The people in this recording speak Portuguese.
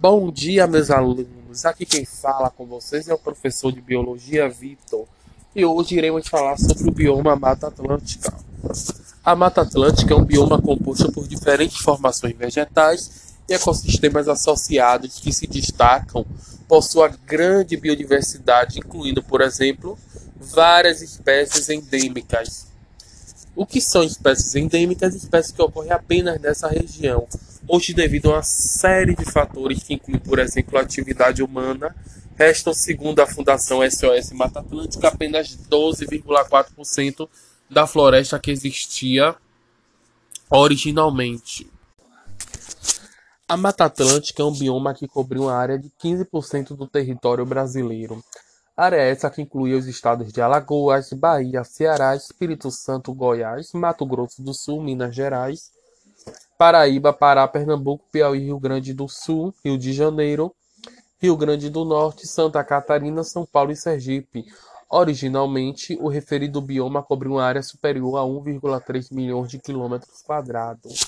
Bom dia, meus alunos. Aqui quem fala com vocês é o professor de Biologia Vitor. E hoje iremos falar sobre o bioma Mata Atlântica. A Mata Atlântica é um bioma composto por diferentes formações vegetais e ecossistemas associados que se destacam por sua grande biodiversidade, incluindo, por exemplo, várias espécies endêmicas. O que são espécies endêmicas? Espécies que ocorrem apenas nessa região, Hoje, devido a uma série de fatores que incluem, por exemplo, a atividade humana, restam, segundo a Fundação SOS Mata Atlântica, apenas 12,4% da floresta que existia originalmente. A Mata Atlântica é um bioma que cobriu uma área de 15% do território brasileiro. Área essa que inclui os estados de Alagoas, Bahia, Ceará, Espírito Santo, Goiás, Mato Grosso do Sul, Minas Gerais, Paraíba, Pará, Pernambuco, Piauí, Rio Grande do Sul, Rio de Janeiro, Rio Grande do Norte, Santa Catarina, São Paulo e Sergipe. Originalmente, o referido bioma cobriu uma área superior a 1,3 milhões de quilômetros quadrados.